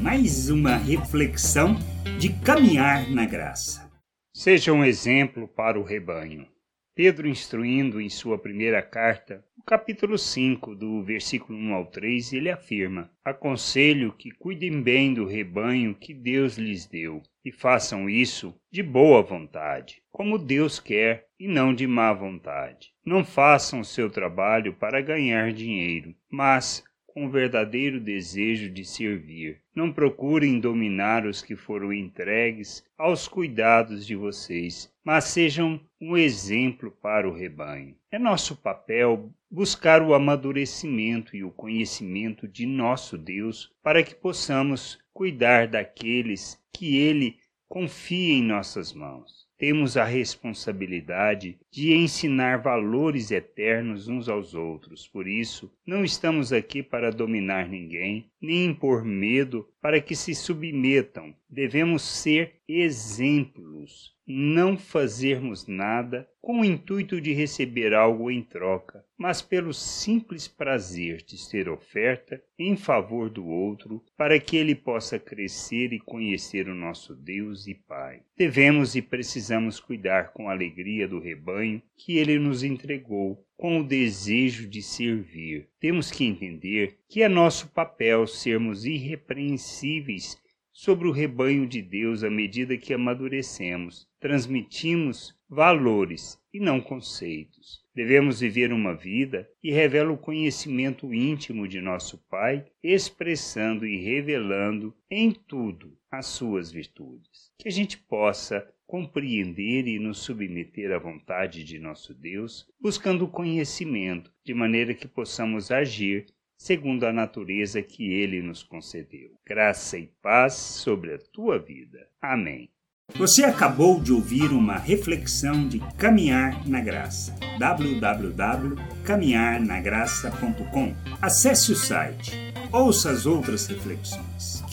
mais uma reflexão de caminhar na graça. Seja um exemplo para o rebanho. Pedro, instruindo em sua primeira carta, no capítulo 5, do versículo 1 ao 3, ele afirma: Aconselho que cuidem bem do rebanho que Deus lhes deu, e façam isso de boa vontade, como Deus quer, e não de má vontade. Não façam seu trabalho para ganhar dinheiro, mas com verdadeiro desejo de servir. Não procurem dominar os que foram entregues aos cuidados de vocês, mas sejam um exemplo para o rebanho. É nosso papel buscar o amadurecimento e o conhecimento de nosso Deus para que possamos cuidar daqueles que Ele confia em nossas mãos temos a responsabilidade de ensinar valores eternos uns aos outros. Por isso, não estamos aqui para dominar ninguém, nem impor medo para que se submetam. Devemos ser exemplos não fazermos nada com o intuito de receber algo em troca, mas pelo simples prazer de ser oferta em favor do outro, para que ele possa crescer e conhecer o nosso Deus e Pai. Devemos e precisamos cuidar com alegria do rebanho que ele nos entregou, com o desejo de servir. Temos que entender que é nosso papel sermos irrepreensíveis sobre o rebanho de Deus à medida que amadurecemos. Transmitimos valores e não conceitos. Devemos viver uma vida que revela o conhecimento íntimo de nosso Pai, expressando e revelando em tudo as suas virtudes. Que a gente possa compreender e nos submeter à vontade de nosso Deus, buscando o conhecimento, de maneira que possamos agir segundo a natureza que ele nos concedeu. Graça e paz sobre a tua vida. Amém. Você acabou de ouvir uma reflexão de Caminhar na Graça. www.caminharnagraça.com. Acesse o site. Ouça as outras reflexões.